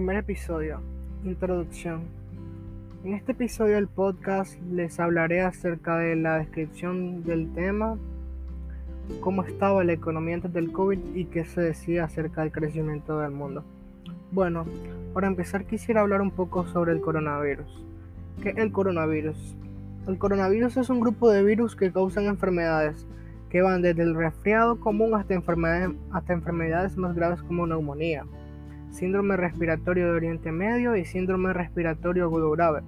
Primer episodio. Introducción. En este episodio del podcast les hablaré acerca de la descripción del tema, cómo estaba la economía antes del COVID y qué se decía acerca del crecimiento del mundo. Bueno, para empezar quisiera hablar un poco sobre el coronavirus. ¿Qué es el coronavirus? El coronavirus es un grupo de virus que causan enfermedades que van desde el resfriado común hasta enfermedades, hasta enfermedades más graves como neumonía síndrome respiratorio de Oriente Medio y síndrome respiratorio agudo grave.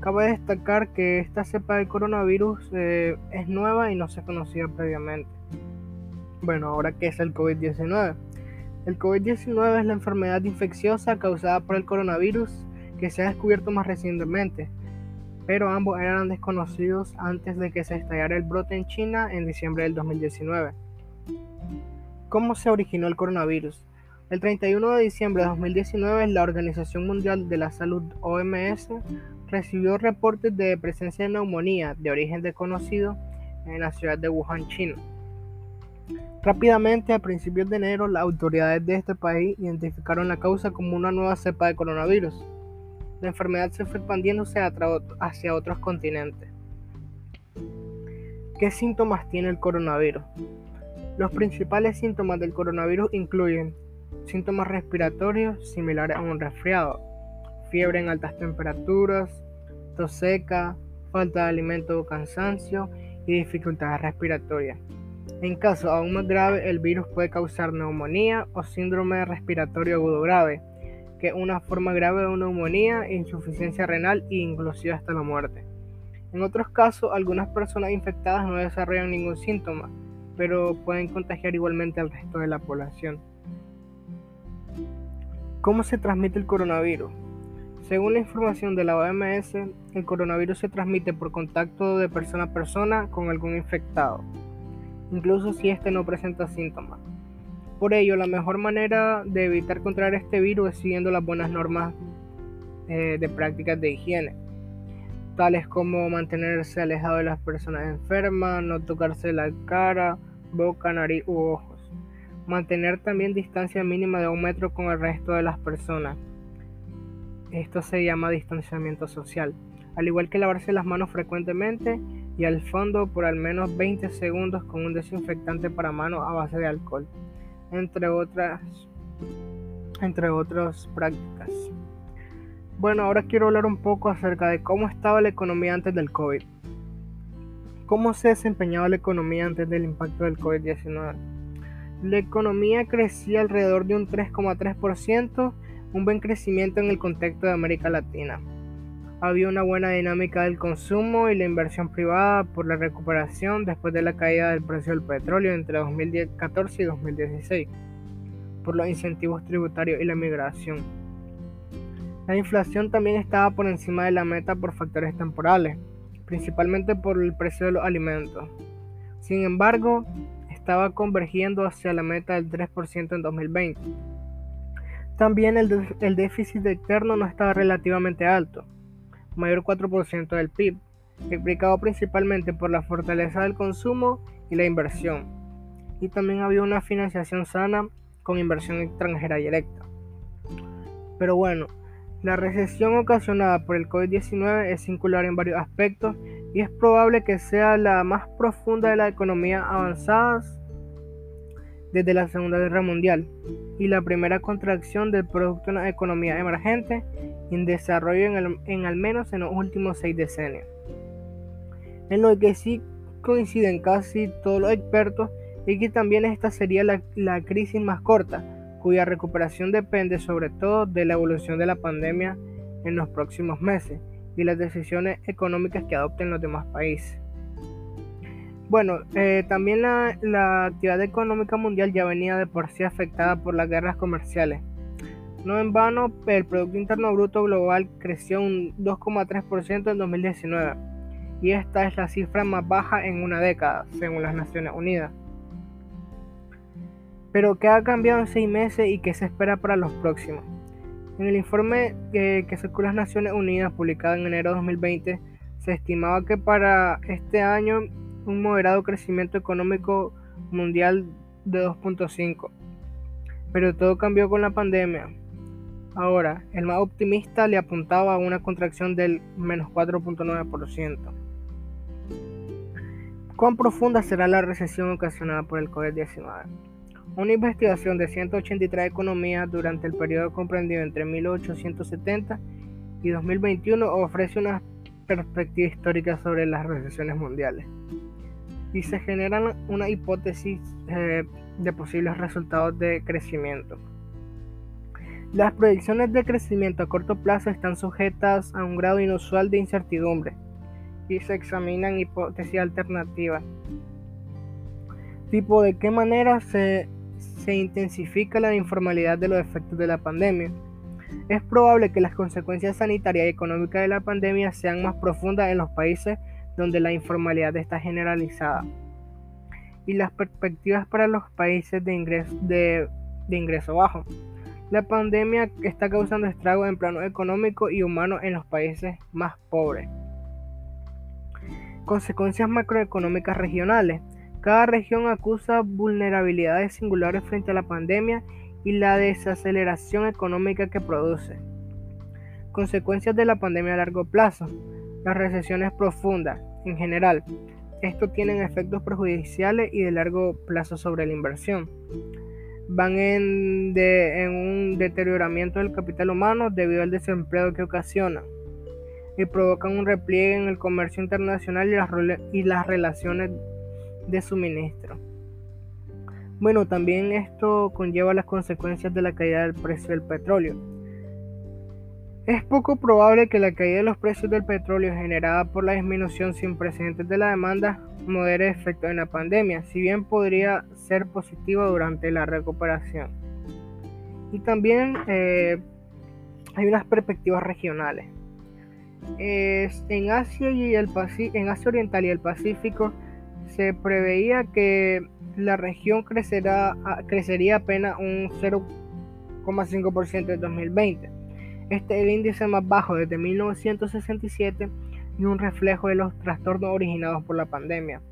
Cabe destacar que esta cepa de coronavirus eh, es nueva y no se conocía previamente. Bueno, ahora qué es el COVID-19. El COVID-19 es la enfermedad infecciosa causada por el coronavirus que se ha descubierto más recientemente, pero ambos eran desconocidos antes de que se estallara el brote en China en diciembre del 2019. ¿Cómo se originó el coronavirus? El 31 de diciembre de 2019, la Organización Mundial de la Salud OMS recibió reportes de presencia de neumonía de origen desconocido en la ciudad de Wuhan, China. Rápidamente, a principios de enero, las autoridades de este país identificaron la causa como una nueva cepa de coronavirus. La enfermedad se fue expandiéndose hacia otros continentes. ¿Qué síntomas tiene el coronavirus? Los principales síntomas del coronavirus incluyen Síntomas respiratorios similares a un resfriado, fiebre en altas temperaturas, tos seca, falta de alimento o cansancio y dificultades respiratorias. En caso aún más grave, el virus puede causar neumonía o síndrome respiratorio agudo grave, que es una forma grave de neumonía, insuficiencia renal e inclusive hasta la muerte. En otros casos, algunas personas infectadas no desarrollan ningún síntoma, pero pueden contagiar igualmente al resto de la población. ¿Cómo se transmite el coronavirus? Según la información de la OMS, el coronavirus se transmite por contacto de persona a persona con algún infectado, incluso si éste no presenta síntomas. Por ello, la mejor manera de evitar contraer este virus es siguiendo las buenas normas eh, de prácticas de higiene, tales como mantenerse alejado de las personas enfermas, no tocarse la cara, boca, nariz u ojos Mantener también distancia mínima de un metro con el resto de las personas. Esto se llama distanciamiento social. Al igual que lavarse las manos frecuentemente y al fondo por al menos 20 segundos con un desinfectante para manos a base de alcohol, entre otras, entre otras prácticas. Bueno, ahora quiero hablar un poco acerca de cómo estaba la economía antes del COVID. ¿Cómo se desempeñaba la economía antes del impacto del COVID-19? La economía crecía alrededor de un 3,3%, un buen crecimiento en el contexto de América Latina. Había una buena dinámica del consumo y la inversión privada por la recuperación después de la caída del precio del petróleo entre 2014 y 2016, por los incentivos tributarios y la migración. La inflación también estaba por encima de la meta por factores temporales, principalmente por el precio de los alimentos. Sin embargo, estaba convergiendo hacia la meta del 3% en 2020. También el, el déficit externo no estaba relativamente alto, mayor 4% del PIB, explicado principalmente por la fortaleza del consumo y la inversión. Y también había una financiación sana con inversión extranjera directa. Pero bueno, la recesión ocasionada por el COVID-19 es singular en varios aspectos y es probable que sea la más profunda de las economías avanzadas desde la Segunda Guerra Mundial y la primera contracción del producto de una economía emergente en desarrollo en, al menos en los últimos seis decenios. En lo que sí coinciden casi todos los expertos es que también esta sería la, la crisis más corta, cuya recuperación depende sobre todo de la evolución de la pandemia en los próximos meses y las decisiones económicas que adopten los demás países. Bueno, eh, también la, actividad económica mundial ya venía de por sí afectada por las guerras comerciales. No en vano, el Producto Interno Bruto Global creció un 2,3% en 2019 y esta es la cifra más baja en una década, según las Naciones Unidas. Pero ¿qué ha cambiado en seis meses y qué se espera para los próximos? En el informe que, que las Naciones Unidas, publicado en enero de 2020, se estimaba que para este año un moderado crecimiento económico mundial de 2.5. Pero todo cambió con la pandemia. Ahora, el más optimista le apuntaba a una contracción del menos 4.9%. ¿Cuán profunda será la recesión ocasionada por el COVID-19? Una investigación de 183 economías durante el periodo comprendido entre 1870 y 2021 ofrece una perspectiva histórica sobre las recesiones mundiales y se generan una hipótesis eh, de posibles resultados de crecimiento. Las predicciones de crecimiento a corto plazo están sujetas a un grado inusual de incertidumbre y se examinan hipótesis alternativas. Tipo de qué manera se, se intensifica la informalidad de los efectos de la pandemia. Es probable que las consecuencias sanitarias y económicas de la pandemia sean más profundas en los países donde la informalidad está generalizada. Y las perspectivas para los países de ingreso, bajo. La pandemia está causando estragos en plano económico y humano en los países más pobres. Consecuencias macroeconómicas regionales. Cada región acusa vulnerabilidades singulares frente a la pandemia y la desaceleración económica que produce. Consecuencias de la pandemia a largo plazo. Las recesiones profundas, en general. Esto tiene efectos perjudiciales y de largo plazo sobre la inversión. Van en, en un deterioramiento del capital humano debido al desempleo que ocasiona y provocan un repliegue en el comercio internacional y las, y las relaciones de suministro. Bueno, también esto conlleva las consecuencias de la caída del precio del petróleo. Es poco probable que la caída de los precios del petróleo generada por la disminución sin precedentes de la demanda modere efecto en la pandemia, si bien podría ser positivo durante la recuperación. Y también eh, hay unas perspectivas regionales. en, Asia y el en Asia Oriental y el Pacífico se preveía que la región crecerá, crecería apenas un 0,5% en 2020. Este es el índice más bajo desde 1967 y un reflejo de los trastornos originados por la pandemia.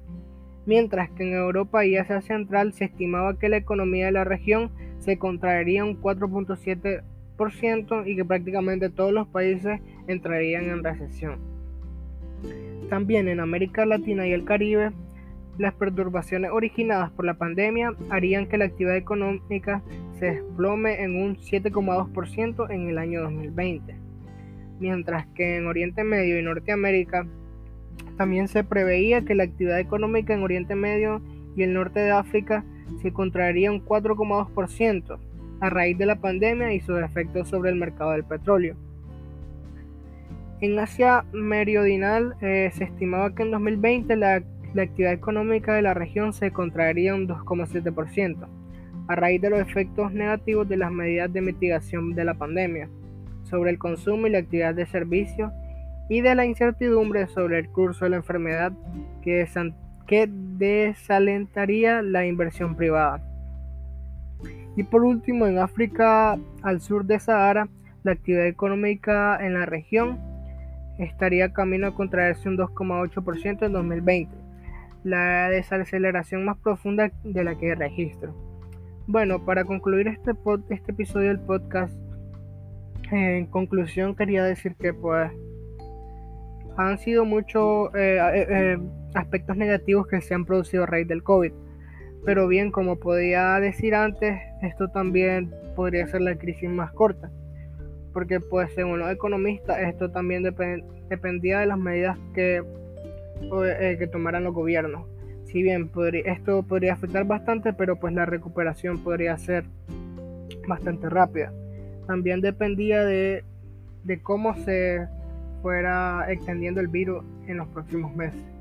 Mientras que en Europa y Asia Central se estimaba que la economía de la región se contraería un 4.7% y que prácticamente todos los países entrarían en recesión. También en América Latina y el Caribe las perturbaciones originadas por la pandemia harían que la actividad económica se desplome en un 7,2% en el año 2020, mientras que en Oriente Medio y Norteamérica también se preveía que la actividad económica en Oriente Medio y el norte de África se contraería un 4,2% a raíz de la pandemia y sus efectos sobre el mercado del petróleo. En Asia Meridional eh, se estimaba que en 2020 la la actividad económica de la región se contraería un 2,7% a raíz de los efectos negativos de las medidas de mitigación de la pandemia sobre el consumo y la actividad de servicios y de la incertidumbre sobre el curso de la enfermedad que, desalentaría la inversión privada. Y por último, en África al sur de Sahara, la actividad económica en la región estaría camino a contraerse un 2,8% en 2020 la desaceleración más profunda de la que registro. Bueno, para concluir este, este episodio del podcast, en conclusión quería decir que pues han sido muchos eh, eh, eh, aspectos negativos que se han producido a raíz del COVID. Pero bien, como podía decir antes, esto también podría ser la crisis más corta. Porque pues según los economistas, esto también dependía de las medidas que que tomaran los gobiernos. Si bien esto podría afectar bastante, pero pues la recuperación podría ser bastante rápida. También dependía de, de cómo se fuera extendiendo el virus en los próximos meses.